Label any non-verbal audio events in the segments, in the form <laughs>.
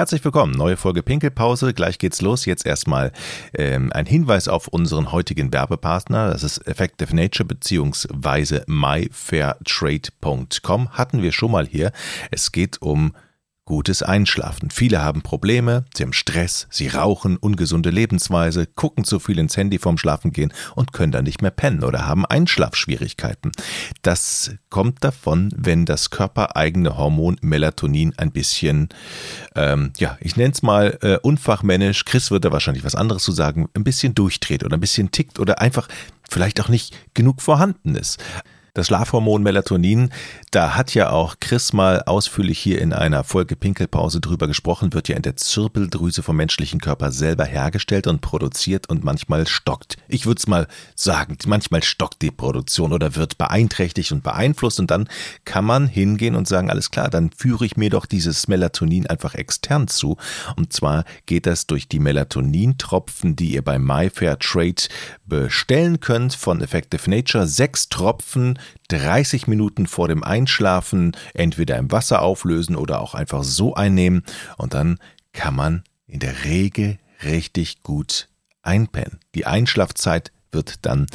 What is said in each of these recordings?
Herzlich willkommen, neue Folge Pinkelpause. Gleich geht's los. Jetzt erstmal ähm, ein Hinweis auf unseren heutigen Werbepartner. Das ist Effective Nature beziehungsweise myfairtrade.com. Hatten wir schon mal hier. Es geht um gutes Einschlafen. Viele haben Probleme, sie haben Stress, sie rauchen, ungesunde Lebensweise, gucken zu viel ins Handy vorm Schlafengehen und können dann nicht mehr pennen oder haben Einschlafschwierigkeiten. Das kommt davon, wenn das körpereigene Hormon Melatonin ein bisschen, ähm, ja, ich nenne es mal äh, unfachmännisch, Chris würde wahrscheinlich was anderes zu sagen, ein bisschen durchdreht oder ein bisschen tickt oder einfach vielleicht auch nicht genug vorhanden ist. Das Schlafhormon Melatonin, da hat ja auch Chris mal ausführlich hier in einer Folge Pinkelpause drüber gesprochen, wird ja in der Zirbeldrüse vom menschlichen Körper selber hergestellt und produziert und manchmal stockt. Ich würde es mal sagen, manchmal stockt die Produktion oder wird beeinträchtigt und beeinflusst und dann kann man hingehen und sagen, alles klar, dann führe ich mir doch dieses Melatonin einfach extern zu. Und zwar geht das durch die Melatonintropfen, die ihr bei MyFair Trade bestellen könnt von Effective Nature. Sechs Tropfen 30 Minuten vor dem Einschlafen entweder im Wasser auflösen oder auch einfach so einnehmen und dann kann man in der Regel richtig gut einpennen. Die Einschlafzeit wird dann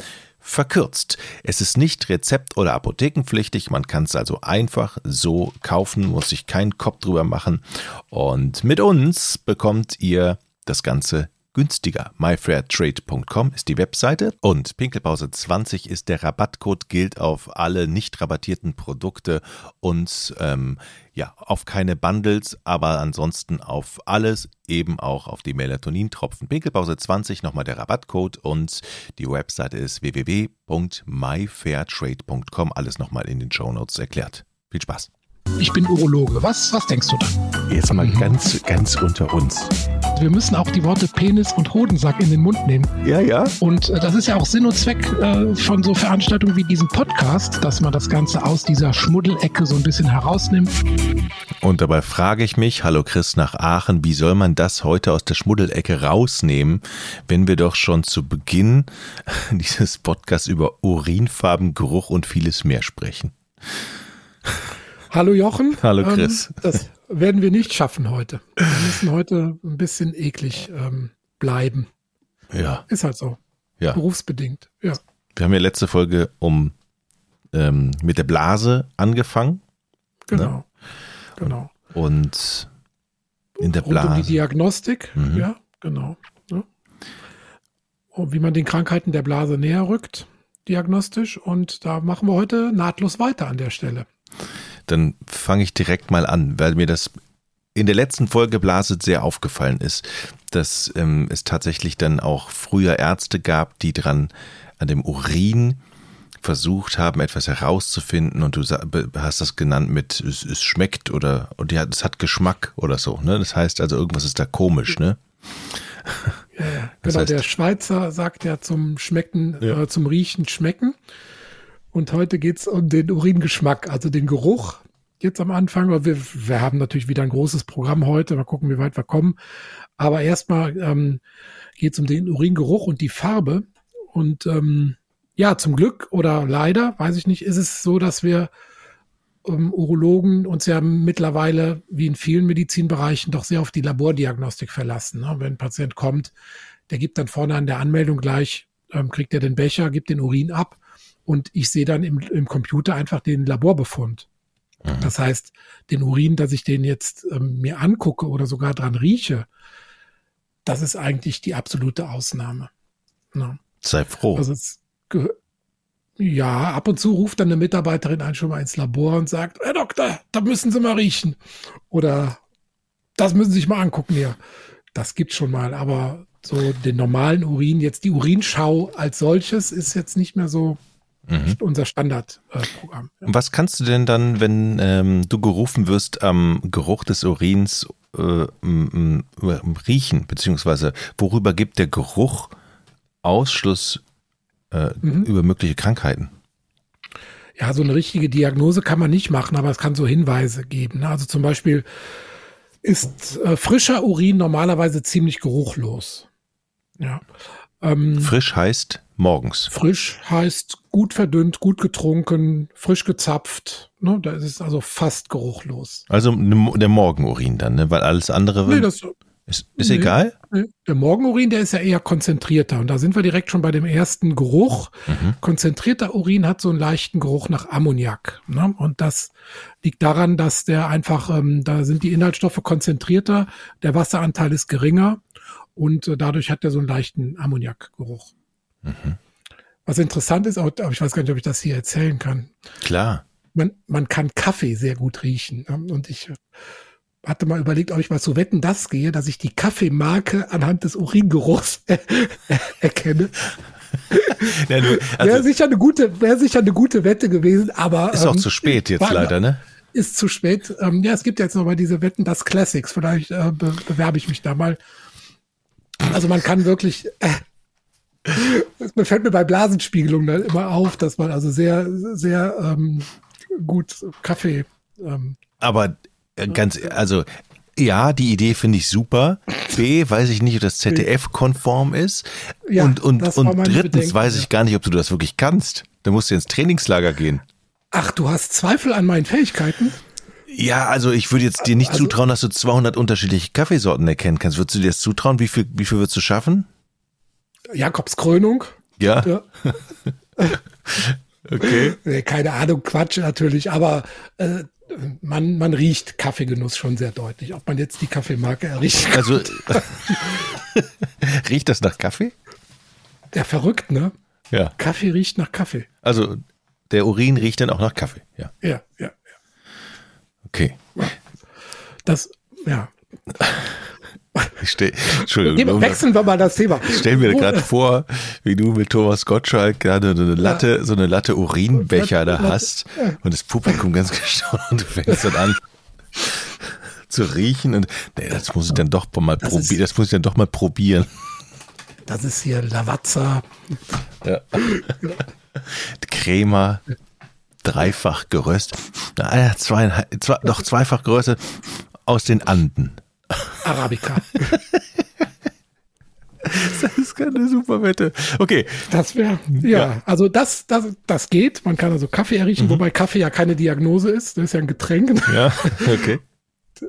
verkürzt. Es ist nicht rezept- oder apothekenpflichtig, man kann es also einfach so kaufen, muss sich keinen Kopf drüber machen und mit uns bekommt ihr das Ganze günstiger. myfairtrade.com ist die Webseite und Pinkelpause 20 ist der Rabattcode, gilt auf alle nicht rabattierten Produkte und ähm, ja, auf keine Bundles, aber ansonsten auf alles, eben auch auf die Melatonintropfen. Pinkelpause 20, nochmal der Rabattcode und die Webseite ist www.myfairtrade.com. Alles nochmal in den Show Notes erklärt. Viel Spaß. Ich bin Urologe. Was, was denkst du da? Jetzt mal ganz, ganz unter uns. Wir müssen auch die Worte Penis und Hodensack in den Mund nehmen. Ja, ja. Und äh, das ist ja auch Sinn und Zweck äh, von so Veranstaltungen wie diesem Podcast, dass man das Ganze aus dieser Schmuddelecke so ein bisschen herausnimmt. Und dabei frage ich mich, hallo Chris nach Aachen, wie soll man das heute aus der Schmuddelecke rausnehmen, wenn wir doch schon zu Beginn <laughs> dieses Podcasts über Urinfarben, Geruch und vieles mehr sprechen? Hallo Jochen. Hallo ähm, Chris. Ähm, das werden wir nicht schaffen heute. Wir müssen heute ein bisschen eklig ähm, bleiben. Ja. Ist halt so. Ja. Berufsbedingt. Ja. Wir haben ja letzte Folge um ähm, mit der Blase angefangen. Genau. Ne? Genau. Und in der Blase. Rund um die Diagnostik. Mhm. Ja, genau. Ja. Und wie man den Krankheiten der Blase näher rückt, diagnostisch. Und da machen wir heute nahtlos weiter an der Stelle dann fange ich direkt mal an, weil mir das in der letzten Folge Blase sehr aufgefallen ist, dass ähm, es tatsächlich dann auch früher Ärzte gab, die dran an dem Urin versucht haben, etwas herauszufinden und du hast das genannt mit es, es schmeckt oder und ja, es hat Geschmack oder so, ne? Das heißt also irgendwas ist da komisch, ne? Ja, ja. genau. Heißt, der Schweizer sagt ja zum Schmecken, ja. Äh, zum Riechen schmecken. Und heute geht es um den Uringeschmack, also den Geruch. Jetzt am Anfang, wir, wir haben natürlich wieder ein großes Programm heute. Mal gucken, wie weit wir kommen. Aber erstmal ähm, geht es um den Uringeruch und die Farbe. Und ähm, ja, zum Glück oder leider, weiß ich nicht, ist es so, dass wir ähm, Urologen uns ja mittlerweile, wie in vielen Medizinbereichen, doch sehr auf die Labordiagnostik verlassen. Ne? Wenn ein Patient kommt, der gibt dann vorne an der Anmeldung gleich, ähm, kriegt er den Becher, gibt den Urin ab und ich sehe dann im, im Computer einfach den Laborbefund. Mhm. Das heißt, den Urin, dass ich den jetzt ähm, mir angucke oder sogar dran rieche, das ist eigentlich die absolute Ausnahme. Ja. Sei froh. Also es, ja, ab und zu ruft dann eine Mitarbeiterin ein schon mal ins Labor und sagt, Herr Doktor, da müssen Sie mal riechen. Oder das müssen Sie sich mal angucken hier. Das gibt schon mal, aber so den normalen Urin, jetzt die Urinschau als solches ist jetzt nicht mehr so Mhm. Unser Standardprogramm. Äh, ja. Was kannst du denn dann, wenn ähm, du gerufen wirst, am Geruch des Urins äh, riechen? Beziehungsweise worüber gibt der Geruch Ausschluss äh, mhm. über mögliche Krankheiten? Ja, so eine richtige Diagnose kann man nicht machen, aber es kann so Hinweise geben. Ne? Also zum Beispiel ist äh, frischer Urin normalerweise ziemlich geruchlos. Ja. Ähm, frisch heißt morgens. Frisch heißt gut verdünnt, gut getrunken, frisch gezapft. Ne? Da ist es also fast geruchlos. Also der Morgenurin dann, ne? weil alles andere. Nee, das, ist, ist nee, egal? Nee. Der Morgenurin, der ist ja eher konzentrierter. Und da sind wir direkt schon bei dem ersten Geruch. Mhm. Konzentrierter Urin hat so einen leichten Geruch nach Ammoniak. Ne? Und das liegt daran, dass der einfach, ähm, da sind die Inhaltsstoffe konzentrierter, der Wasseranteil ist geringer und äh, dadurch hat er so einen leichten Ammoniakgeruch. Mhm. Was interessant ist, aber ich weiß gar nicht, ob ich das hier erzählen kann. Klar. Man, man kann Kaffee sehr gut riechen. Ne? Und ich hatte mal überlegt, ob ich mal zu Wetten das gehe, dass ich die Kaffeemarke anhand des Uringeruchs <laughs> erkenne. <laughs> ja, du, also wäre sicher eine gute, wäre sicher eine gute Wette gewesen, aber ist ähm, auch zu spät jetzt leider, ne? Ist zu spät. Ähm, ja, es gibt jetzt noch mal diese Wetten das Classics. Vielleicht äh, be bewerbe ich mich da mal. Also man kann wirklich. Äh, man fällt mir bei Blasenspiegelung dann immer auf, dass man also sehr, sehr ähm, gut Kaffee. Ähm, aber äh, ganz, also ja, die Idee finde ich super. B, weiß ich nicht, ob das ZDF-konform ist. Ja, und und, und drittens Bedenken, weiß ich gar nicht, ob du das wirklich kannst. Da musst du ins Trainingslager gehen. Ach, du hast Zweifel an meinen Fähigkeiten? Ja, also ich würde jetzt dir nicht also, zutrauen, dass du 200 unterschiedliche Kaffeesorten erkennen kannst. Würdest du dir das zutrauen? Wie viel, wie viel würdest du schaffen? Jakobskrönung. Ja. ja. <laughs> okay. Keine Ahnung, Quatsch natürlich, aber äh, man, man riecht Kaffeegenuss schon sehr deutlich. Ob man jetzt die Kaffeemarke riecht. Also <laughs> riecht das nach Kaffee? Ja, verrückt, ne? Ja. Kaffee riecht nach Kaffee. Also der Urin riecht dann auch nach Kaffee. Ja, ja, ja. Okay. Das, ja. Ich stell, Entschuldigung. wechseln wir mal das Thema. Ich stelle mir gerade vor, wie du mit Thomas Gottschalk gerade so eine Latte, ja. so eine Latte Urinbecher da hast und das Publikum ganz <laughs> gestaunt und du fängst dann an zu riechen und nee, das muss ich dann doch mal probieren. Das muss ich dann doch mal probieren. Das ist hier Lavazza. Ja. Crema, dreifach geröstet. Zwei, zwei, doch zweifach geröstet aus den Anden. Arabica. <laughs> Das ist keine super Wette. Okay. Das wäre, ja, ja, also das, das, das geht. Man kann also Kaffee erriechen, mhm. wobei Kaffee ja keine Diagnose ist. Das ist ja ein Getränk. <laughs> Ja, okay.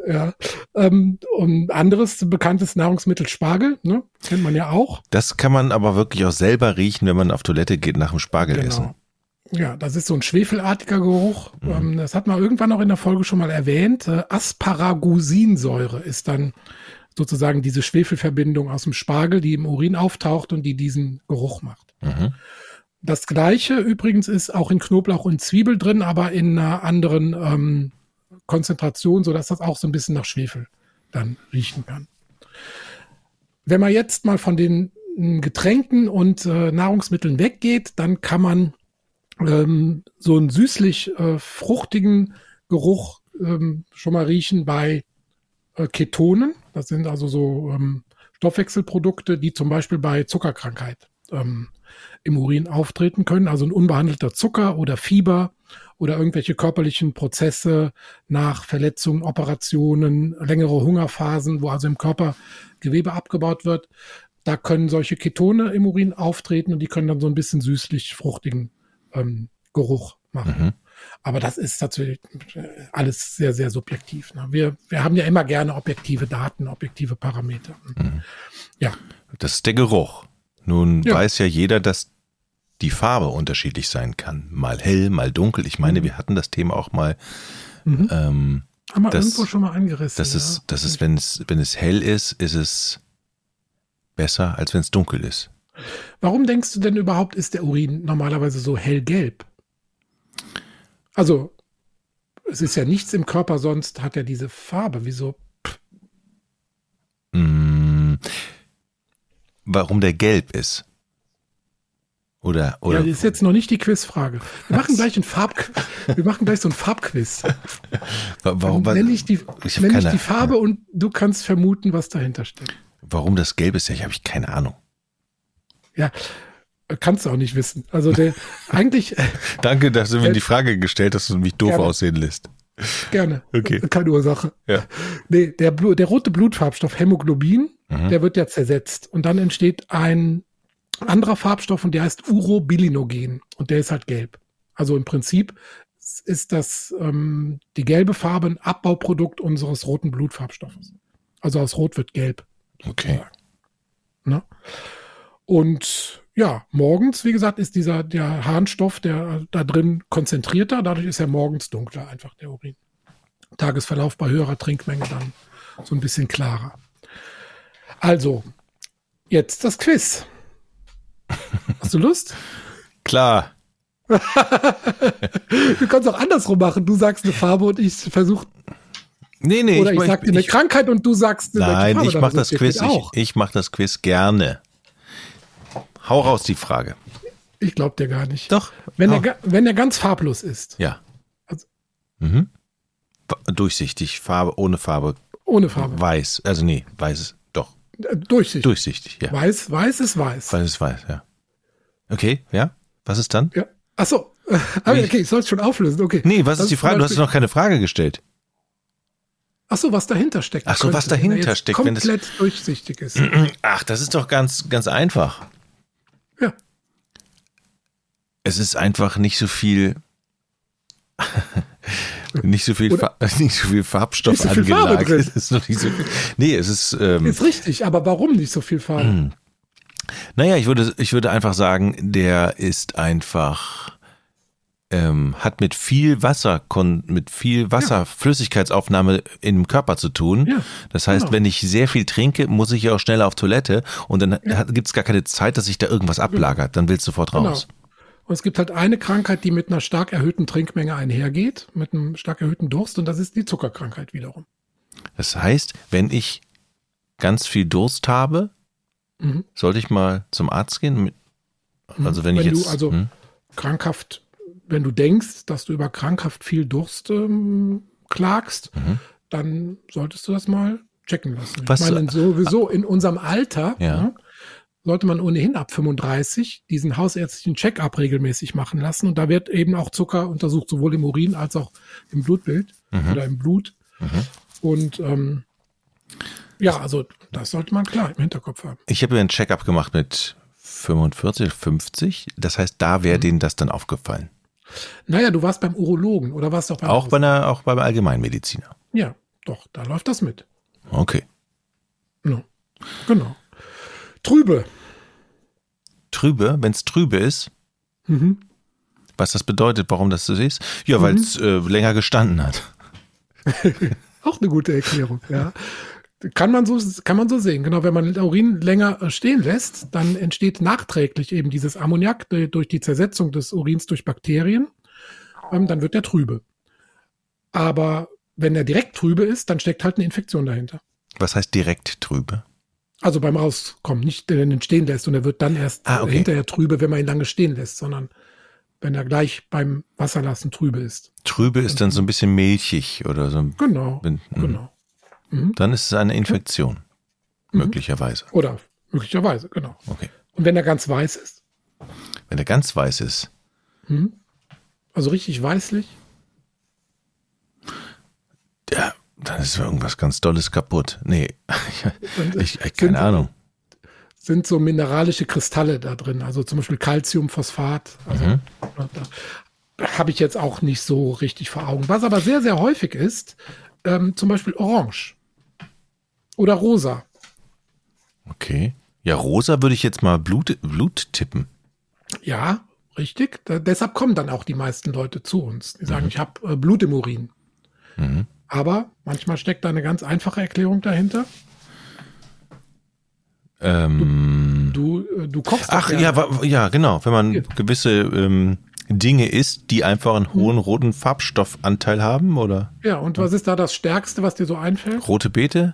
Ja. Ähm, und anderes bekanntes Nahrungsmittel Spargel, ne? Kennt man ja auch. Das kann man aber wirklich auch selber riechen, wenn man auf Toilette geht nach dem Spargelessen. Genau. Ja, das ist so ein schwefelartiger Geruch. Mhm. Ähm, das hat man irgendwann auch in der Folge schon mal erwähnt. Äh, Asparagusinsäure ist dann sozusagen diese Schwefelverbindung aus dem Spargel, die im Urin auftaucht und die diesen Geruch macht. Mhm. Das gleiche übrigens ist auch in Knoblauch und Zwiebel drin, aber in einer anderen ähm, Konzentration, sodass das auch so ein bisschen nach Schwefel dann riechen kann. Wenn man jetzt mal von den Getränken und äh, Nahrungsmitteln weggeht, dann kann man ähm, so einen süßlich äh, fruchtigen Geruch ähm, schon mal riechen bei äh, Ketonen. Das sind also so ähm, Stoffwechselprodukte, die zum Beispiel bei Zuckerkrankheit ähm, im Urin auftreten können. Also ein unbehandelter Zucker oder Fieber oder irgendwelche körperlichen Prozesse nach Verletzungen, Operationen, längere Hungerphasen, wo also im Körper Gewebe abgebaut wird. Da können solche Ketone im Urin auftreten und die können dann so ein bisschen süßlich fruchtigen ähm, Geruch machen. Mhm. Aber das ist natürlich alles sehr, sehr subjektiv. Ne? Wir, wir haben ja immer gerne objektive Daten, objektive Parameter. Mhm. Ja. Das ist der Geruch. Nun ja. weiß ja jeder, dass die Farbe unterschiedlich sein kann. Mal hell, mal dunkel. Ich meine, mhm. wir hatten das Thema auch mal. Mhm. Ähm, haben wir das, irgendwo schon mal angerissen. Das ja. ist, das ist, wenn es, wenn es hell ist, ist es besser, als wenn es dunkel ist. Warum denkst du denn überhaupt, ist der Urin normalerweise so hellgelb? Also, es ist ja nichts im Körper, sonst hat er diese Farbe. Wieso? Mm, warum der gelb ist? Oder, oder? Ja, das ist jetzt noch nicht die Quizfrage. Wir machen gleich ein Farb, wir machen gleich so ein Farbquiz. Warum? Nenne ich die, ich nenn ich die Farbe und du kannst vermuten, was dahinter steckt. Warum das gelb ist, ich habe ich keine Ahnung. Ja, kannst du auch nicht wissen. Also der <laughs> eigentlich. Danke, dass du mir die Frage gestellt hast und mich doof gerne. aussehen lässt. Gerne. Okay. Keine Ursache. Ja. Nee, der, der rote Blutfarbstoff Hämoglobin, mhm. der wird ja zersetzt und dann entsteht ein anderer Farbstoff und der heißt Urobilinogen und der ist halt gelb. Also im Prinzip ist das ähm, die gelbe Farbe ein Abbauprodukt unseres roten Blutfarbstoffes. Also aus Rot wird gelb. Okay. Ne? Und ja, morgens, wie gesagt, ist dieser der Harnstoff, der da drin konzentrierter, dadurch ist er morgens dunkler, einfach der Urin. Tagesverlauf bei höherer Trinkmenge dann so ein bisschen klarer. Also, jetzt das Quiz. <laughs> Hast du Lust? Klar. <laughs> du kannst auch andersrum machen. Du sagst eine Farbe und ich versuche. Nee, nee. Oder ich, ich sag dir eine ich, Krankheit und du sagst eine Nein, Farbe, ich mach das Quiz. Ich, ich mach das Quiz gerne. Hau raus die Frage. Ich glaube dir gar nicht. Doch. Wenn er, wenn er ganz farblos ist. Ja. Also, mhm. Durchsichtig, Farbe, ohne Farbe. Ohne Farbe. Weiß. Also nee, weiß doch. Äh, durchsichtig. Durchsichtig, ja. Weiß, weiß ist weiß. Weiß ist weiß, ja. Okay, ja. Was ist dann? Ja. Achso. Okay, <laughs> okay, ich soll es schon auflösen. Okay. Nee, was das ist die Frage? Du hast noch keine Frage gestellt. Ach so, was dahinter steckt. Ach so, was dahinter steckt, komplett wenn es durchsichtig ist. <clears throat> Ach, das ist doch ganz ganz einfach. Ja. Es ist einfach nicht so viel <laughs> nicht so viel <laughs> nicht so viel Farbstoff nicht so viel angelagert. Farbe drin. <laughs> nicht so viel. Nee, es ist ähm, ist richtig, aber warum nicht so viel Farbe? Hm. Naja, ich würde ich würde einfach sagen, der ist einfach ähm, hat mit viel Wasser, mit viel Wasserflüssigkeitsaufnahme im Körper zu tun. Ja, das heißt, genau. wenn ich sehr viel trinke, muss ich ja auch schneller auf Toilette und dann ja. gibt es gar keine Zeit, dass sich da irgendwas ablagert. Dann willst du sofort genau. raus. Und es gibt halt eine Krankheit, die mit einer stark erhöhten Trinkmenge einhergeht, mit einem stark erhöhten Durst, und das ist die Zuckerkrankheit wiederum. Das heißt, wenn ich ganz viel Durst habe, mhm. sollte ich mal zum Arzt gehen? Also wenn, wenn ich jetzt. Du also hm? krankhaft wenn du denkst, dass du über krankhaft viel Durst ähm, klagst, mhm. dann solltest du das mal checken lassen. Was, ich meine, sowieso in unserem Alter ja. ne, sollte man ohnehin ab 35 diesen hausärztlichen Check-up regelmäßig machen lassen. Und da wird eben auch Zucker untersucht, sowohl im Urin als auch im Blutbild mhm. oder im Blut. Mhm. Und ähm, ja, also das sollte man klar im Hinterkopf haben. Ich habe einen Check-up gemacht mit 45, 50. Das heißt, da wäre mhm. denen das dann aufgefallen. Naja, du warst beim Urologen oder warst du auch beim Auch bei einer, auch beim Allgemeinmediziner. Ja, doch, da läuft das mit. Okay. No. Genau. Trübe. Trübe, wenn es trübe ist. Mhm. Was das bedeutet, warum das so ist? Ja, weil es mhm. äh, länger gestanden hat. <laughs> auch eine gute Erklärung, ja. Kann man so, kann man so sehen. Genau, wenn man Urin länger äh, stehen lässt, dann entsteht nachträglich eben dieses Ammoniak durch die Zersetzung des Urins durch Bakterien. Ähm, dann wird er trübe. Aber wenn er direkt trübe ist, dann steckt halt eine Infektion dahinter. Was heißt direkt trübe? Also beim Rauskommen, nicht wenn er ihn stehen lässt und er wird dann erst ah, okay. hinterher trübe, wenn man ihn lange stehen lässt, sondern wenn er gleich beim Wasserlassen trübe ist. Trübe ist dann so ein bisschen milchig oder so. Genau, wenn, genau. Mhm. Dann ist es eine Infektion. Mhm. Möglicherweise. Oder möglicherweise, genau. Okay. Und wenn er ganz weiß ist? Wenn er ganz weiß ist. Mhm. Also richtig weißlich? Ja, dann ist irgendwas ganz Dolles kaputt. Nee, <laughs> ich, ich, keine Ahnung. Sind so mineralische Kristalle da drin, also zum Beispiel Calciumphosphat. Also, mhm. Habe ich jetzt auch nicht so richtig vor Augen. Was aber sehr, sehr häufig ist, ähm, zum Beispiel Orange. Oder rosa. Okay. Ja, rosa würde ich jetzt mal Blut, Blut tippen. Ja, richtig. Da, deshalb kommen dann auch die meisten Leute zu uns. Die sagen, mhm. ich habe äh, Blut im Urin. Mhm. Aber manchmal steckt da eine ganz einfache Erklärung dahinter. Ähm, du, du, äh, du kochst. Ach ja, ja, genau. Wenn man gewisse ähm, Dinge isst, die einfach einen hohen hm. roten Farbstoffanteil haben, oder? Ja, und was ist da das Stärkste, was dir so einfällt? Rote Beete?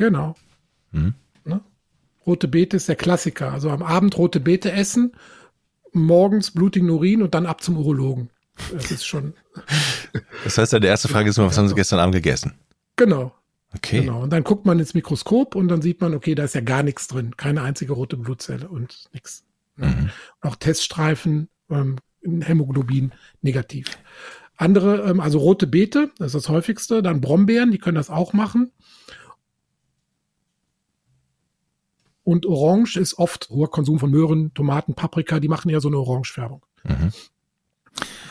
Genau. Mhm. Ne? Rote Beete ist der Klassiker. Also am Abend rote Beete essen, morgens blutigen Urin und dann ab zum Urologen. Das ist schon. <laughs> das heißt, deine erste Frage ist immer, was haben Sie gestern Abend gegessen? Genau. Okay. Genau. Und dann guckt man ins Mikroskop und dann sieht man, okay, da ist ja gar nichts drin. Keine einzige rote Blutzelle und nichts. Ne? Mhm. Auch Teststreifen, ähm, Hämoglobin negativ. Andere, ähm, also rote Beete, das ist das häufigste, dann Brombeeren, die können das auch machen. Und Orange ist oft hoher Konsum von Möhren, Tomaten, Paprika, die machen ja so eine Orangefärbung. Mhm.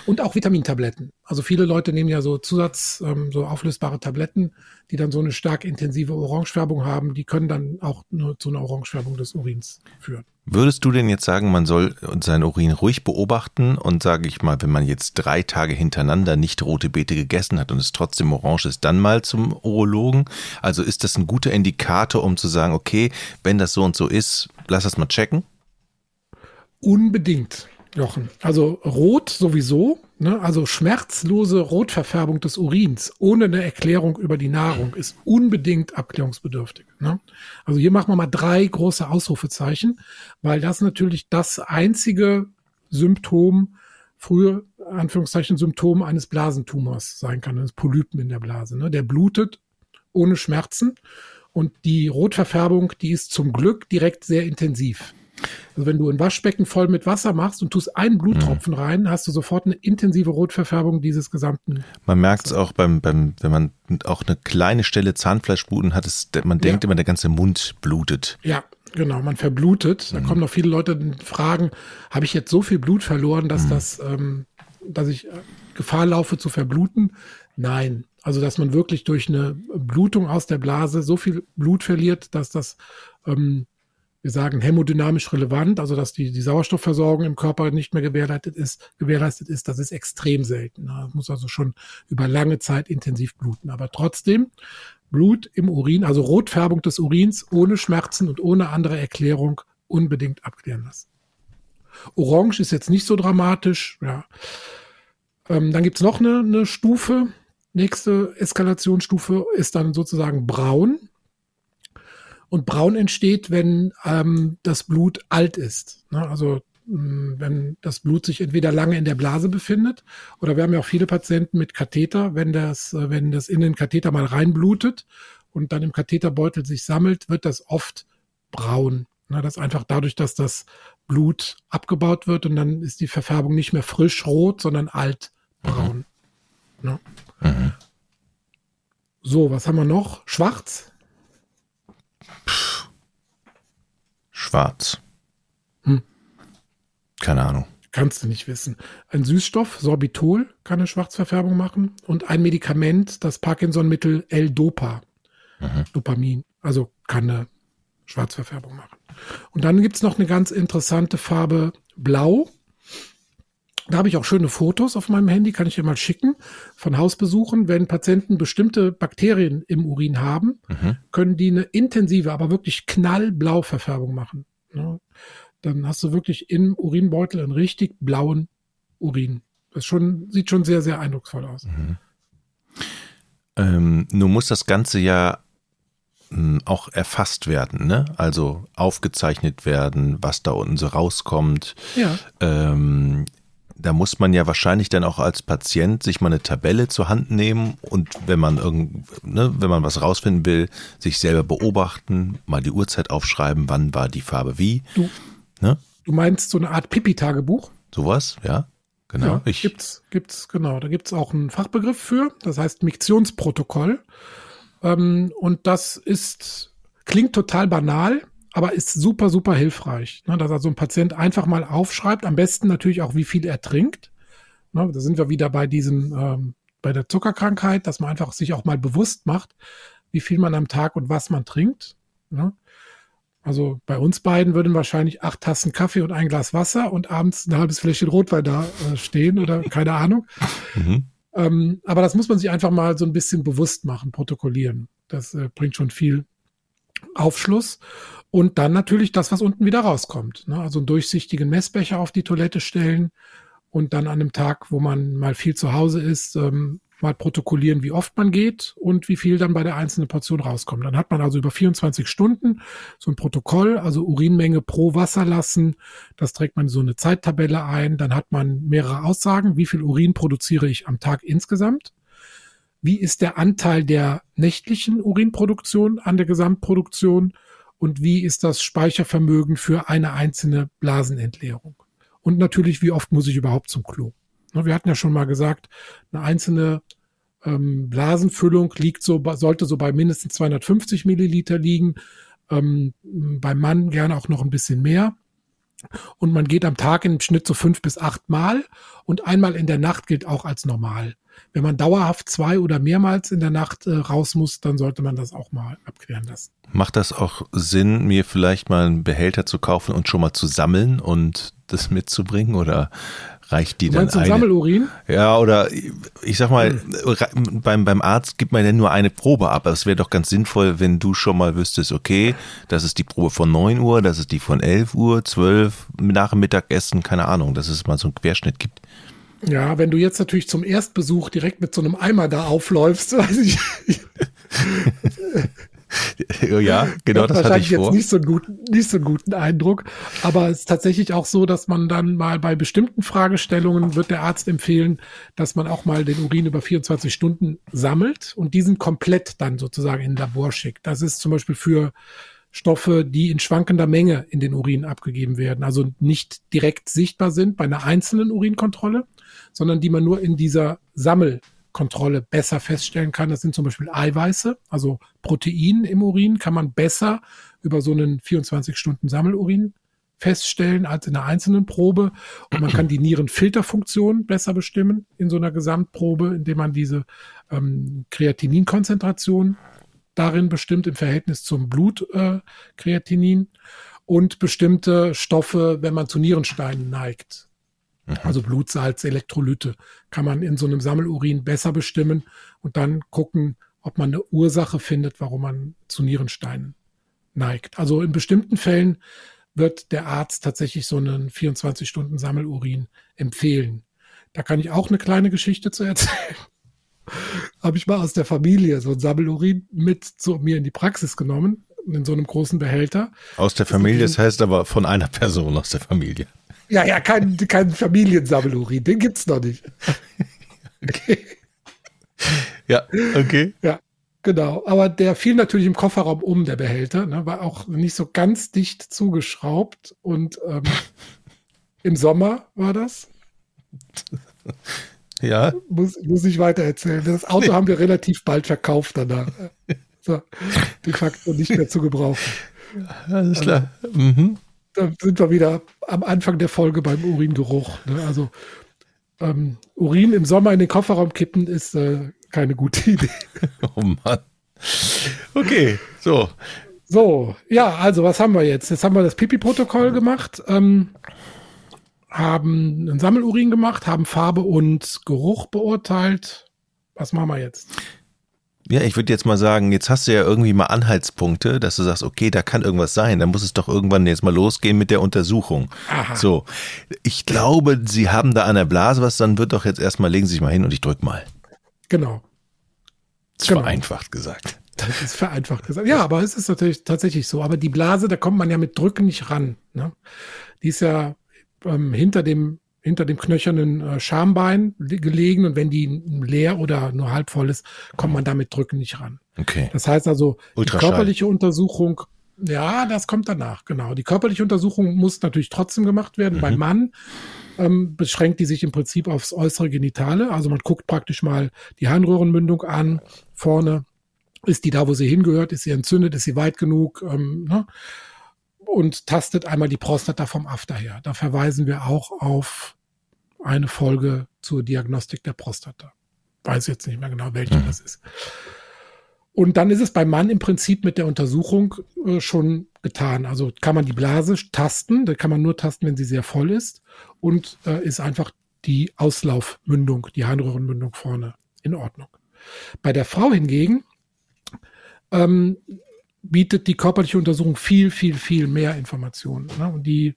Und auch Vitamintabletten. Also viele Leute nehmen ja so Zusatz, ähm, so auflösbare Tabletten, die dann so eine stark intensive Orangefärbung haben. Die können dann auch nur zu einer Orangefärbung des Urins führen. Würdest du denn jetzt sagen, man soll seinen Urin ruhig beobachten und sage ich mal, wenn man jetzt drei Tage hintereinander nicht rote Beete gegessen hat und es trotzdem orange ist, dann mal zum Urologen? Also ist das ein guter Indikator, um zu sagen, okay, wenn das so und so ist, lass das mal checken? Unbedingt. Jochen. Also rot sowieso, ne? also schmerzlose Rotverfärbung des Urins ohne eine Erklärung über die Nahrung ist unbedingt abklärungsbedürftig. Ne? Also hier machen wir mal drei große Ausrufezeichen, weil das natürlich das einzige Symptom, frühe Anführungszeichen Symptom eines Blasentumors sein kann, eines Polypen in der Blase. Ne? Der blutet ohne Schmerzen und die Rotverfärbung, die ist zum Glück direkt sehr intensiv. Also wenn du ein Waschbecken voll mit Wasser machst und tust einen Bluttropfen mhm. rein, hast du sofort eine intensive Rotverfärbung dieses gesamten. Man merkt es auch beim, beim, wenn man auch eine kleine Stelle Zahnfleischbluten hat, es, man denkt ja. immer, der ganze Mund blutet. Ja, genau, man verblutet. Da mhm. kommen noch viele Leute und fragen, habe ich jetzt so viel Blut verloren, dass mhm. das, ähm, dass ich äh, Gefahr laufe zu verbluten? Nein. Also, dass man wirklich durch eine Blutung aus der Blase so viel Blut verliert, dass das ähm, wir sagen hämodynamisch relevant, also dass die, die Sauerstoffversorgung im Körper nicht mehr gewährleistet ist, gewährleistet ist, das ist extrem selten. Das muss also schon über lange Zeit intensiv bluten. Aber trotzdem, Blut im Urin, also Rotfärbung des Urins ohne Schmerzen und ohne andere Erklärung unbedingt abklären lassen. Orange ist jetzt nicht so dramatisch, ja. Ähm, dann gibt's noch eine, eine Stufe. Nächste Eskalationsstufe ist dann sozusagen braun. Und braun entsteht, wenn ähm, das Blut alt ist. Ne? Also mh, mm, wenn das Blut sich entweder lange in der Blase befindet oder wir haben ja auch viele Patienten mit Katheter, wenn das, äh, wenn das in den Katheter mal reinblutet und dann im Katheterbeutel sich sammelt, wird das oft braun. Ne? Das einfach dadurch, dass das Blut abgebaut wird und dann ist die Verfärbung nicht mehr frisch rot, sondern alt braun. Mhm. Ne? Mhm. So, was haben wir noch? Schwarz. Schwarz. Hm. Keine Ahnung. Kannst du nicht wissen. Ein Süßstoff, Sorbitol, kann eine Schwarzverfärbung machen und ein Medikament, das Parkinson-Mittel L-Dopa, mhm. Dopamin, also kann eine Schwarzverfärbung machen. Und dann gibt es noch eine ganz interessante Farbe Blau. Da habe ich auch schöne Fotos auf meinem Handy, kann ich dir mal schicken, von Hausbesuchen. Wenn Patienten bestimmte Bakterien im Urin haben, mhm. können die eine intensive, aber wirklich knallblau Verfärbung machen. Ja, dann hast du wirklich im Urinbeutel einen richtig blauen Urin. Das schon, sieht schon sehr, sehr eindrucksvoll aus. Mhm. Ähm, nun muss das Ganze ja hm, auch erfasst werden, ne? Also aufgezeichnet werden, was da unten so rauskommt. Ja. Ähm, da muss man ja wahrscheinlich dann auch als Patient sich mal eine Tabelle zur Hand nehmen und wenn man irgend, ne, wenn man was rausfinden will, sich selber beobachten, mal die Uhrzeit aufschreiben, wann war die Farbe wie. Du, ne? du meinst so eine Art Pipi-Tagebuch? Sowas, ja. Genau. Ja, ich. Gibt's, gibt's, genau. Da gibt's auch einen Fachbegriff für, das heißt Miktionsprotokoll. Ähm, und das ist, klingt total banal, aber ist super, super hilfreich, ne, dass also ein Patient einfach mal aufschreibt, am besten natürlich auch, wie viel er trinkt. Ne, da sind wir wieder bei diesem, ähm, bei der Zuckerkrankheit, dass man einfach sich auch mal bewusst macht, wie viel man am Tag und was man trinkt. Ne? Also bei uns beiden würden wahrscheinlich acht Tassen Kaffee und ein Glas Wasser und abends ein halbes Fläschchen Rotwein da äh, stehen oder <laughs> keine Ahnung. Mhm. Ähm, aber das muss man sich einfach mal so ein bisschen bewusst machen, protokollieren. Das äh, bringt schon viel Aufschluss. Und dann natürlich das, was unten wieder rauskommt. Ne? Also einen durchsichtigen Messbecher auf die Toilette stellen und dann an einem Tag, wo man mal viel zu Hause ist, ähm, mal protokollieren, wie oft man geht und wie viel dann bei der einzelnen Portion rauskommt. Dann hat man also über 24 Stunden so ein Protokoll, also Urinmenge pro Wasser lassen. Das trägt man so eine Zeittabelle ein. Dann hat man mehrere Aussagen, wie viel Urin produziere ich am Tag insgesamt. Wie ist der Anteil der nächtlichen Urinproduktion an der Gesamtproduktion? und wie ist das Speichervermögen für eine einzelne Blasenentleerung. Und natürlich, wie oft muss ich überhaupt zum Klo? Wir hatten ja schon mal gesagt, eine einzelne ähm, Blasenfüllung liegt so, sollte so bei mindestens 250 Milliliter liegen. ähm, beim Mann gerne auch noch ein bisschen mehr. Und man geht am Tag im Schnitt so fünf bis acht Mal und einmal in der Nacht gilt auch als normal. Wenn man dauerhaft zwei oder mehrmals in der Nacht äh, raus muss, dann sollte man das auch mal abklären lassen. Macht das auch Sinn, mir vielleicht mal einen Behälter zu kaufen und schon mal zu sammeln und das mitzubringen oder reicht die du dann eine? Sammelurin? Ja, oder ich sag mal, hm. beim, beim Arzt gibt man ja nur eine Probe ab. Es wäre doch ganz sinnvoll, wenn du schon mal wüsstest, okay, das ist die Probe von 9 Uhr, das ist die von 11 Uhr, 12, nach dem Mittagessen, keine Ahnung, dass es mal so einen Querschnitt gibt. Ja, wenn du jetzt natürlich zum Erstbesuch direkt mit so einem Eimer da aufläufst, <laughs> weiß ich. <laughs> ja, genau, das hatte ich vor. jetzt nicht so, einen guten, nicht so einen guten Eindruck. Aber es ist tatsächlich auch so, dass man dann mal bei bestimmten Fragestellungen wird der Arzt empfehlen, dass man auch mal den Urin über 24 Stunden sammelt und diesen komplett dann sozusagen in Labor schickt. Das ist zum Beispiel für Stoffe, die in schwankender Menge in den Urin abgegeben werden, also nicht direkt sichtbar sind bei einer einzelnen Urinkontrolle, sondern die man nur in dieser Sammelkontrolle besser feststellen kann. Das sind zum Beispiel Eiweiße, also Protein im Urin kann man besser über so einen 24-Stunden-Sammelurin feststellen als in einer einzelnen Probe. Und man kann die Nierenfilterfunktion besser bestimmen in so einer Gesamtprobe, indem man diese ähm, Kreatininkonzentration darin bestimmt im Verhältnis zum Blutkreatinin äh, und bestimmte Stoffe, wenn man zu Nierensteinen neigt. Mhm. Also Blutsalz, Elektrolyte kann man in so einem Sammelurin besser bestimmen und dann gucken, ob man eine Ursache findet, warum man zu Nierensteinen neigt. Also in bestimmten Fällen wird der Arzt tatsächlich so einen 24-Stunden-Sammelurin empfehlen. Da kann ich auch eine kleine Geschichte zu erzählen. Habe ich mal aus der Familie so ein Sammelurin mit zu mir in die Praxis genommen, in so einem großen Behälter. Aus der Familie, das heißt aber von einer Person aus der Familie. Ja, ja, kein, kein Familiensammelurin, den gibt's noch nicht. <laughs> Okay. Ja, okay. Ja, genau. Aber der fiel natürlich im Kofferraum um, der Behälter, ne, war auch nicht so ganz dicht zugeschraubt und ähm, <laughs> im Sommer war das. <laughs> Ja. Muss, muss ich weiter erzählen. Das Auto nee. haben wir relativ bald verkauft danach. So, de facto nicht mehr zu gebrauchen. Alles klar. Mhm da sind wir wieder am Anfang der Folge beim Uringeruch. Ne? Also ähm, Urin im Sommer in den Kofferraum kippen ist äh, keine gute Idee. <laughs> Oh Mann. Okay, so. So, ja, also was haben wir jetzt? Jetzt haben wir das Pipi-Protokoll gemacht, ähm, haben ein Sammelurin gemacht, haben Farbe und Geruch beurteilt. Was machen wir jetzt? Ja, ich würde jetzt mal sagen, jetzt hast du ja irgendwie mal Anhaltspunkte, dass du sagst, okay, da kann irgendwas sein, dann muss es doch irgendwann jetzt mal losgehen mit der Untersuchung. Aha. So, ich glaube, Sie haben da an der Blase was, dann wird doch jetzt erstmal, legen Sie sich mal hin und ich drück mal. Genau. Das ist genau. vereinfacht gesagt. Das ist vereinfacht gesagt. Ja, aber es ist natürlich tatsächlich so. Aber die Blase, da kommt man ja mit Drücken nicht ran. Ne? Die ist ja ähm, hinter dem hinter dem knöchernen äh, Schambein gelegen und wenn die leer oder nur halb voll ist, kommt man damit drücken nicht ran. Okay. Das heißt also, die körperliche Untersuchung, ja, das kommt danach, genau. Die körperliche Untersuchung muss natürlich trotzdem gemacht werden. Mhm. Beim Mann ähm, beschränkt die sich im Prinzip aufs äußere Genitale. Also man guckt praktisch mal die Harnröhrenmündung an, vorne. Ist die da, wo sie hingehört? Ist sie entzündet? Ist sie weit genug? Ähm, ne? Und tastet einmal die Prostata vom After her. Da verweisen wir auch auf eine Folge zur Diagnostik der Prostata. Weiß jetzt nicht mehr genau, welche mhm. das ist. Und dann ist es beim Mann im Prinzip mit der Untersuchung äh, schon getan. Also kann man die Blase tasten, da kann man nur tasten, wenn sie sehr voll ist und äh, ist einfach die Auslaufmündung, die Harnröhrenmündung vorne in Ordnung. Bei der Frau hingegen ähm, bietet die körperliche Untersuchung viel, viel, viel mehr Informationen. Ne? Und die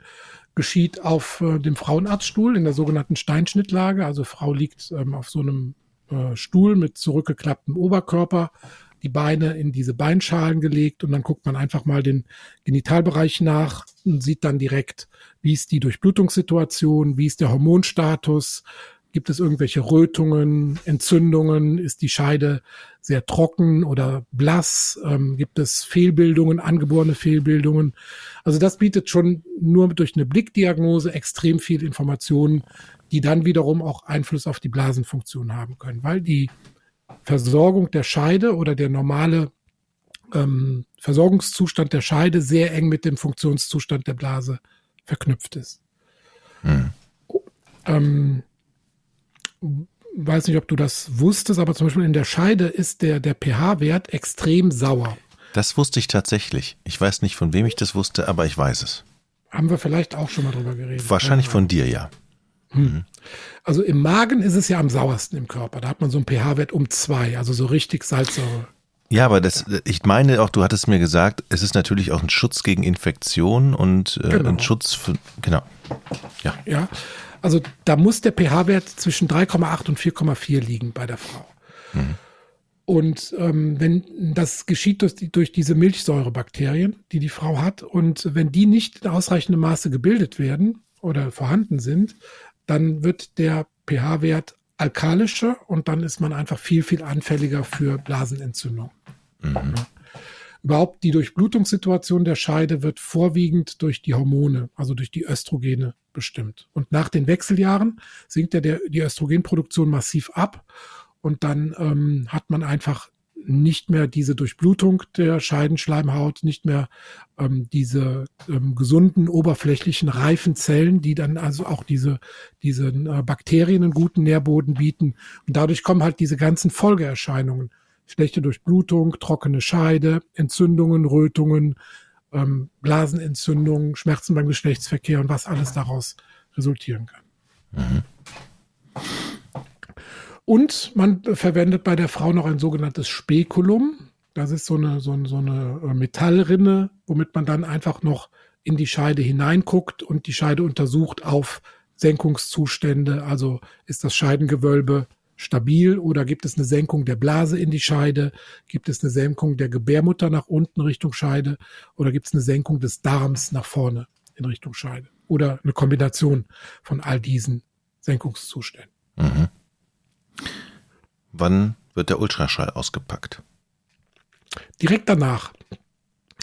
geschieht auf äh, dem Frauenarztstuhl in der sogenannten Steinschnittlage. Also Frau liegt ähm, auf so einem äh, Stuhl mit zurückgeklapptem Oberkörper, die Beine in diese Beinschalen gelegt und dann guckt man einfach mal den Genitalbereich nach und sieht dann direkt, wie ist die Durchblutungssituation, wie ist der Hormonstatus, Gibt es irgendwelche Rötungen, Entzündungen? Ist die Scheide sehr trocken oder blass? Ähm, gibt es Fehlbildungen, angeborene Fehlbildungen? Also das bietet schon nur durch eine Blickdiagnose extrem viel Informationen, die dann wiederum auch Einfluss auf die Blasenfunktion haben können, weil die Versorgung der Scheide oder der normale ähm, Versorgungszustand der Scheide sehr eng mit dem Funktionszustand der Blase verknüpft ist. Hm. Ähm, weiß nicht, ob du das wusstest, aber zum Beispiel in der Scheide ist der, der pH-Wert extrem sauer. Das wusste ich tatsächlich. Ich weiß nicht, von wem ich das wusste, aber ich weiß es. Haben wir vielleicht auch schon mal drüber geredet. Wahrscheinlich von dir, ja. Hm. Also im Magen ist es ja am sauersten im Körper. Da hat man so einen pH-Wert um zwei, also so richtig Salzsäure. Ja, aber das, ich meine auch, du hattest mir gesagt, es ist natürlich auch ein Schutz gegen Infektionen und äh, genau. ein Schutz für, genau. Ja. Ja, also da muss der pH-Wert zwischen 3,8 und 4,4 liegen bei der Frau. Mhm. Und ähm, wenn das geschieht durch, durch diese Milchsäurebakterien, die die Frau hat, und wenn die nicht in ausreichendem Maße gebildet werden oder vorhanden sind, dann wird der pH-Wert alkalischer und dann ist man einfach viel, viel anfälliger für Blasenentzündung. Mhm. Überhaupt die Durchblutungssituation der Scheide wird vorwiegend durch die Hormone, also durch die Östrogene bestimmt. Und nach den Wechseljahren sinkt ja der, die Östrogenproduktion massiv ab und dann ähm, hat man einfach nicht mehr diese Durchblutung der Scheidenschleimhaut, nicht mehr ähm, diese ähm, gesunden, oberflächlichen, reifen Zellen, die dann also auch diese, diese äh, Bakterien einen guten Nährboden bieten. Und dadurch kommen halt diese ganzen Folgeerscheinungen. Schlechte Durchblutung, trockene Scheide, Entzündungen, Rötungen, ähm, Blasenentzündungen, Schmerzen beim Geschlechtsverkehr und was alles daraus resultieren kann. Mhm. Und man verwendet bei der Frau noch ein sogenanntes Spekulum. Das ist so eine, so, so eine äh, Metallrinne, womit man dann einfach noch in die Scheide hineinguckt und die Scheide untersucht auf Senkungszustände. Also ist das Scheidengewölbe stabil oder gibt es eine Senkung der Blase in die Scheide? Gibt es eine Senkung der Gebärmutter nach unten Richtung Scheide? Oder gibt es eine Senkung des Darms nach vorne in Richtung Scheide? Oder eine Kombination von all diesen Senkungszuständen. Mhm. Wann wird der Ultraschall ausgepackt? Direkt danach.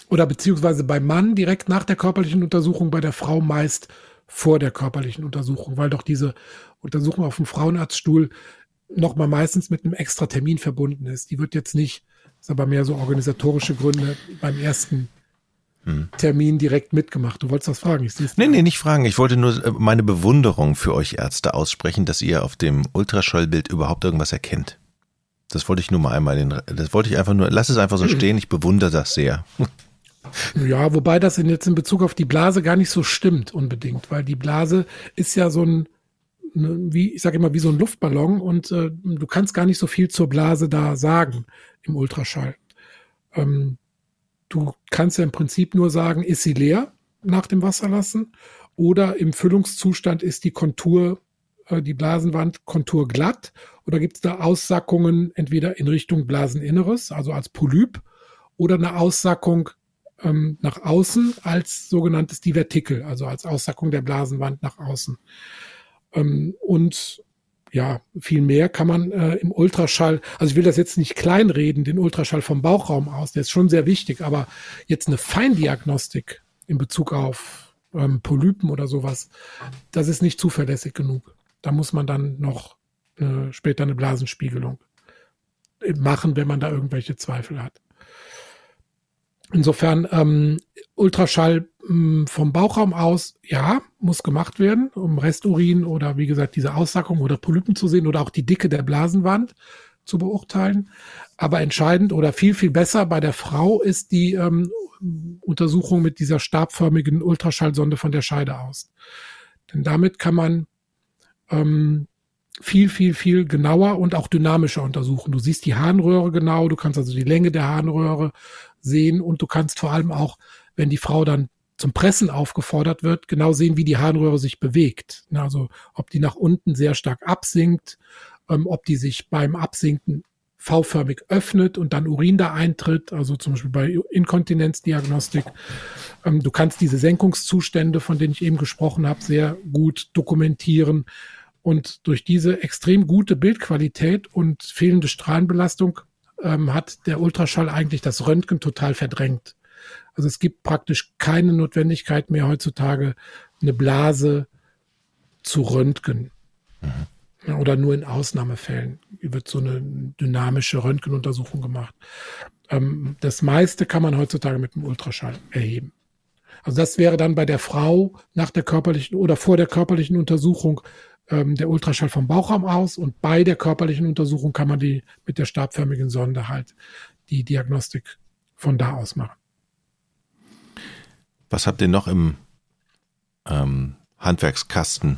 Oder beziehungsweise beim Mann direkt nach der körperlichen Untersuchung, bei der Frau meist vor der körperlichen Untersuchung, weil doch diese Untersuchung auf dem Frauenarztstuhl nochmal meistens mit einem extra Termin verbunden ist. Die wird jetzt nicht, ist aber mehr so organisatorische Gründe beim ersten hm. Termin direkt mitgemacht. Du wolltest was fragen? Ich nee, nee, nicht fragen. Ich wollte nur äh, meine Bewunderung für euch Ärzte aussprechen, dass ihr auf dem Ultraschallbild überhaupt irgendwas erkennt. Das wollte ich nur mal einmal, in, das wollte ich einfach nur, lass es einfach so <clears throat> stehen, ich bewundere das sehr. Ja, wobei das in, jetzt in Bezug auf die Blase gar nicht so stimmt unbedingt, weil die Blase ist ja so ein, wie ich sage immer, wie so ein Luftballon und äh, du kannst gar nicht so viel zur Blase da sagen im Ultraschall. Ähm, du kannst ja im Prinzip nur sagen, ist sie leer nach dem Wasserlassen oder im Füllungszustand ist die Kontur, äh, die Blasenwand Kontur glatt oder gibt es da Aussackungen entweder in Richtung Blaseninneres, also als Polyp, oder eine Aussackung ähm, nach außen als sogenanntes Divertikel, also als Aussackung der Blasenwand nach außen. Ähm, und ja, viel mehr kann man äh, im Ultraschall, also ich will das jetzt nicht kleinreden, den Ultraschall vom Bauchraum aus, der ist schon sehr wichtig, aber jetzt eine Feindiagnostik in Bezug auf ähm, Polypen oder sowas, das ist nicht zuverlässig genug. Da muss man dann noch äh, später eine Blasenspiegelung machen, wenn man da irgendwelche Zweifel hat. Insofern ähm, Ultraschall vom Bauchraum aus, ja, muss gemacht werden, um Resturin oder wie gesagt diese Aussackung oder Polypen zu sehen oder auch die Dicke der Blasenwand zu beurteilen. Aber entscheidend oder viel, viel besser bei der Frau ist die ähm, Untersuchung mit dieser stabförmigen Ultraschallsonde von der Scheide aus. Denn damit kann man ähm, viel, viel, viel genauer und auch dynamischer untersuchen. Du siehst die Harnröhre genau, du kannst also die Länge der Harnröhre sehen und du kannst vor allem auch, wenn die Frau dann zum Pressen aufgefordert wird, genau sehen, wie die Harnröhre sich bewegt. Also ob die nach unten sehr stark absinkt, ähm, ob die sich beim Absinken V-förmig öffnet und dann Urin da eintritt, also zum Beispiel bei Inkontinenzdiagnostik. Ähm, du kannst diese Senkungszustände, von denen ich eben gesprochen habe, sehr gut dokumentieren. Und durch diese extrem gute Bildqualität und fehlende Strahlenbelastung ähm, hat der Ultraschall eigentlich das Röntgen total verdrängt. Also es gibt praktisch keine Notwendigkeit mehr heutzutage, eine Blase zu röntgen. Mhm. Oder nur in Ausnahmefällen wird so eine dynamische Röntgenuntersuchung gemacht. Ähm, das meiste kann man heutzutage mit dem Ultraschall erheben. Also das wäre dann bei der Frau nach der körperlichen oder vor der körperlichen Untersuchung ähm, der Ultraschall vom Bauchraum aus und bei der körperlichen Untersuchung kann man die mit der stabförmigen Sonde halt die Diagnostik von da aus machen. Was habt ihr noch im ähm, Handwerkskasten?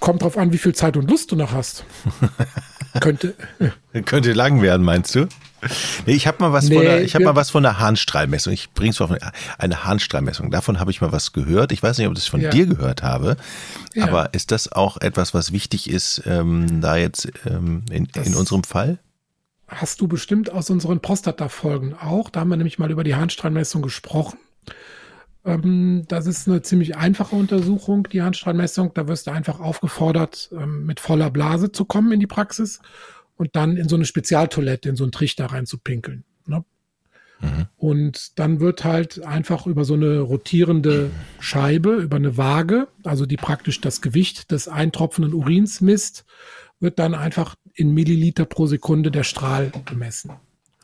Kommt drauf an, wie viel Zeit und Lust du noch hast. <laughs> Könnte. Könnte lang werden, meinst du? Nee, ich habe mal was nee, von der, ich habe mal was von der Harnstrahlmessung. Ich bring's mal von eine Harnstrahlmessung. Davon habe ich mal was gehört. Ich weiß nicht, ob ich das von ja. dir gehört habe. Ja. Aber ist das auch etwas, was wichtig ist, ähm, da jetzt ähm, in, in unserem Fall? Hast du bestimmt aus unseren Prostata-Folgen auch. Da haben wir nämlich mal über die Harnstrahlmessung gesprochen. Ähm, das ist eine ziemlich einfache Untersuchung, die Handstrahlmessung. Da wirst du einfach aufgefordert, ähm, mit voller Blase zu kommen in die Praxis und dann in so eine Spezialtoilette, in so einen Trichter reinzupinkeln. Ne? Mhm. Und dann wird halt einfach über so eine rotierende Scheibe, über eine Waage, also die praktisch das Gewicht des eintropfenden Urins misst, wird dann einfach in Milliliter pro Sekunde der Strahl gemessen.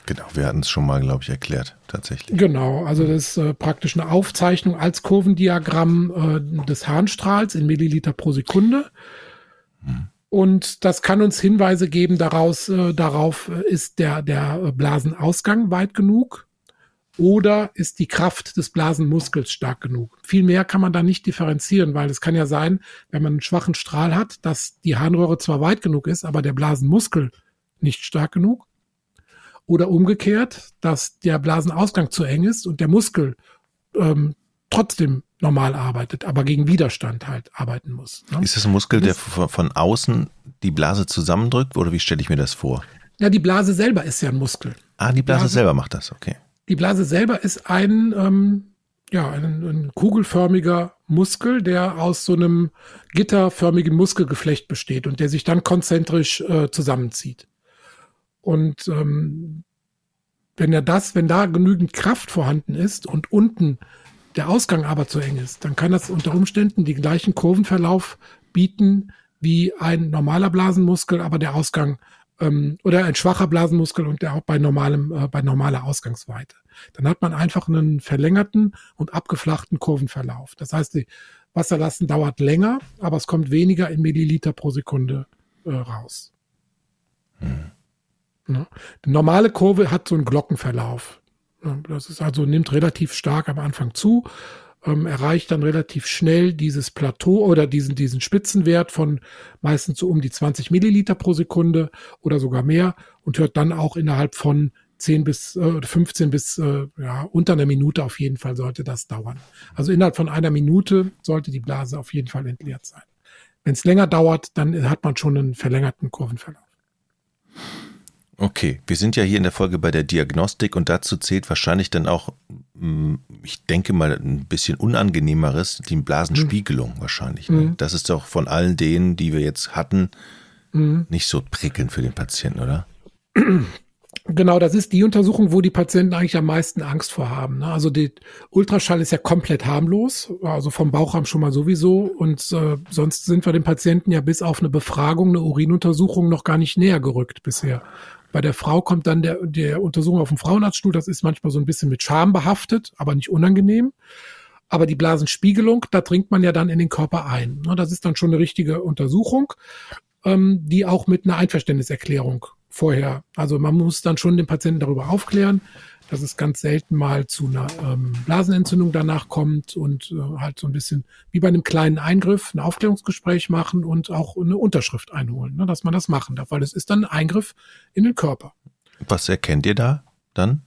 Genau, wir hatten es schon mal, glaube ich, erklärt, tatsächlich. Genau, also das ist äh, praktisch eine Aufzeichnung als Kurvendiagramm äh, des Harnstrahls in Milliliter pro Sekunde. Hm. Und das kann uns Hinweise geben daraus, äh, darauf, äh, ist der, der Blasenausgang weit genug oder ist die Kraft des Blasenmuskels stark genug. Viel mehr kann man da nicht differenzieren, weil es kann ja sein, wenn man einen schwachen Strahl hat, dass die Harnröhre zwar weit genug ist, aber der Blasenmuskel nicht stark genug. Oder umgekehrt, dass der Blasenausgang zu eng ist und der Muskel ähm, trotzdem normal arbeitet, aber gegen Widerstand halt arbeiten muss. Ne? Ist das ein Muskel, der von außen die Blase zusammendrückt oder wie stelle ich mir das vor? Ja, die Blase selber ist ja ein Muskel. Ah, die Blase, Blase selber macht das, okay. Die Blase selber ist ein, ähm, ja, ein, ein kugelförmiger Muskel, der aus so einem gitterförmigen Muskelgeflecht besteht und der sich dann konzentrisch äh, zusammenzieht. Und ähm, wenn er das, wenn da genügend Kraft vorhanden ist und unten der Ausgang aber zu eng ist, dann kann das unter Umständen den gleichen Kurvenverlauf bieten wie ein normaler Blasenmuskel, aber der Ausgang ähm, oder ein schwacher Blasenmuskel und der auch bei normalem, äh, bei normaler Ausgangsweite. Dann hat man einfach einen verlängerten und abgeflachten Kurvenverlauf. Das heißt, die Wasserlassen dauert länger, aber es kommt weniger in Milliliter pro Sekunde äh, raus. Hm. Ne? Die normale Kurve hat so einen Glockenverlauf. Ne? Das ist also, nimmt relativ stark am Anfang zu, ähm, erreicht dann relativ schnell dieses Plateau oder diesen, diesen Spitzenwert von meistens so um die 20 Milliliter pro Sekunde oder sogar mehr und hört dann auch innerhalb von 10 bis äh, 15 bis äh, ja, unter einer Minute auf jeden Fall sollte das dauern. Also innerhalb von einer Minute sollte die Blase auf jeden Fall entleert sein. Wenn es länger dauert, dann hat man schon einen verlängerten Kurvenverlauf. Okay, wir sind ja hier in der Folge bei der Diagnostik und dazu zählt wahrscheinlich dann auch, mm, ich denke mal, ein bisschen unangenehmeres, die Blasenspiegelung mhm. wahrscheinlich. Ne? Mhm. Das ist doch von allen denen, die wir jetzt hatten, mhm. nicht so prickelnd für den Patienten, oder? Genau, das ist die Untersuchung, wo die Patienten eigentlich am meisten Angst vor haben. Ne? Also die Ultraschall ist ja komplett harmlos, also vom Bauchraum schon mal sowieso. Und äh, sonst sind wir den Patienten ja bis auf eine Befragung, eine Urinuntersuchung noch gar nicht näher gerückt bisher. Bei der Frau kommt dann der, der Untersuchung auf dem Frauenarztstuhl. Das ist manchmal so ein bisschen mit Scham behaftet, aber nicht unangenehm. Aber die Blasenspiegelung, da dringt man ja dann in den Körper ein. Das ist dann schon eine richtige Untersuchung, ähm, die auch mit einer Einverständniserklärung vorher, also man muss dann schon den Patienten darüber aufklären, dass es ganz selten mal zu einer ähm, Blasenentzündung danach kommt und äh, halt so ein bisschen wie bei einem kleinen Eingriff ein Aufklärungsgespräch machen und auch eine Unterschrift einholen, ne, dass man das machen darf, weil es ist dann ein Eingriff in den Körper. Was erkennt ihr da dann?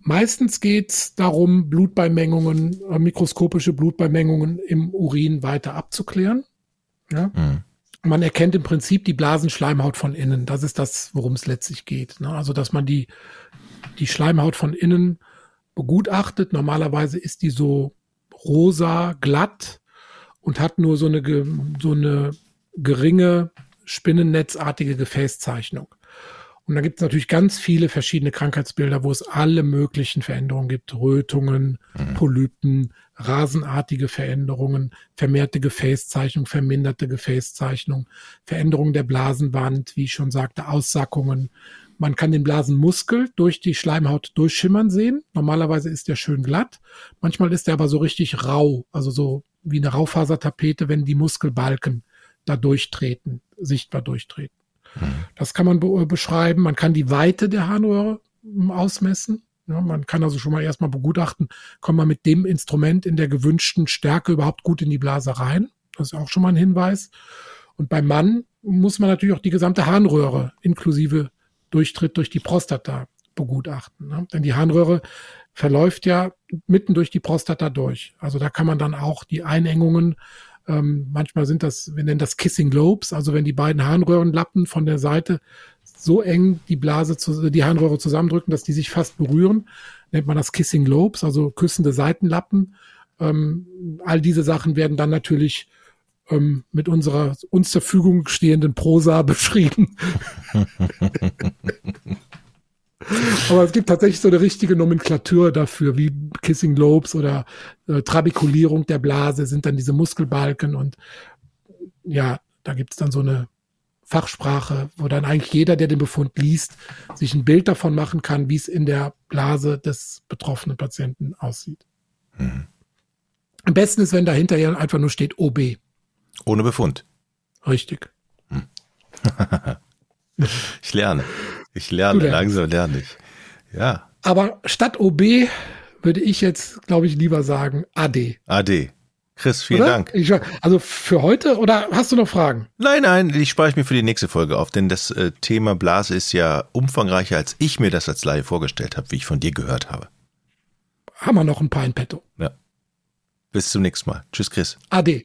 Meistens geht es darum, Blutbeimengungen, äh, mikroskopische Blutbeimengungen im Urin weiter abzuklären. Ja? Hm. Man erkennt im Prinzip die Blasenschleimhaut von innen. Das ist das, worum es letztlich geht. Ne? Also, dass man die die Schleimhaut von innen begutachtet. Normalerweise ist die so rosa, glatt und hat nur so eine, so eine geringe spinnennetzartige Gefäßzeichnung. Und da gibt es natürlich ganz viele verschiedene Krankheitsbilder, wo es alle möglichen Veränderungen gibt. Rötungen, mhm. Polypen, rasenartige Veränderungen, vermehrte Gefäßzeichnung, verminderte Gefäßzeichnung, Veränderungen der Blasenwand, wie ich schon sagte, Aussackungen, Man kann den Blasenmuskel durch die Schleimhaut durchschimmern sehen. Normalerweise ist der schön glatt. Manchmal ist er aber so richtig rau, also so wie eine Raufasertapete, wenn die Muskelbalken da durchtreten, sichtbar durchtreten. Mhm. Das kann man be beschreiben. Man kann die Weite der Harnröhre hm, ausmessen. Ja, man kann also schon mal erstmal begutachten, kommt man mit dem Instrument in der gewünschten Stärke überhaupt gut in die Blase rein. Das ist auch schon mal ein Hinweis. Und beim Mann muss man natürlich auch die gesamte Harnröhre inklusive Durchtritt durch die Prostata begutachten. Ne? Denn die Harnröhre verläuft ja mitten durch die Prostata durch. Also da kann man dann auch die Einengungen, ähm, manchmal sind das, wir nennen das Kissing Lobes, also wenn die beiden Harnröhrenlappen von der Seite so eng die Blase, zu, die Harnröhre zusammendrücken, dass die sich fast berühren, nennt man das Kissing Lobes, also küssende Seitenlappen. Ähm, all diese Sachen werden dann natürlich ähm, mit unserer uns zur Verfügung stehenden Prosa <laughs> beschrieben. Aber es gibt tatsächlich so eine richtige Nomenklatur dafür, wie Kissing Lobes oder äh, Trabekulierung der Blase sind dann diese Muskelbalken und ja, da gibt's dann so eine Fachsprache, wo dann eigentlich jeder, der den Befund liest, sich ein Bild davon machen kann, wie es in der Blase des betroffenen Patienten aussieht. Mhm. Am besten ist, wenn dahinter ja einfach nur steht OB. Ohne Befund. Richtig. Hm. <laughs> ich lerne. Ich lerne, langsam lerne ich. Ja. Aber statt OB würde ich jetzt, glaube ich, lieber sagen AD. AD. Chris, vielen oder? Dank. Ich, also für heute oder hast du noch Fragen? Nein, nein, die spare ich mir für die nächste Folge auf, denn das äh, Thema Blase ist ja umfangreicher, als ich mir das als Laie vorgestellt habe, wie ich von dir gehört habe. Haben wir noch ein paar in petto. Ja. Bis zum nächsten Mal. Tschüss, Chris. AD.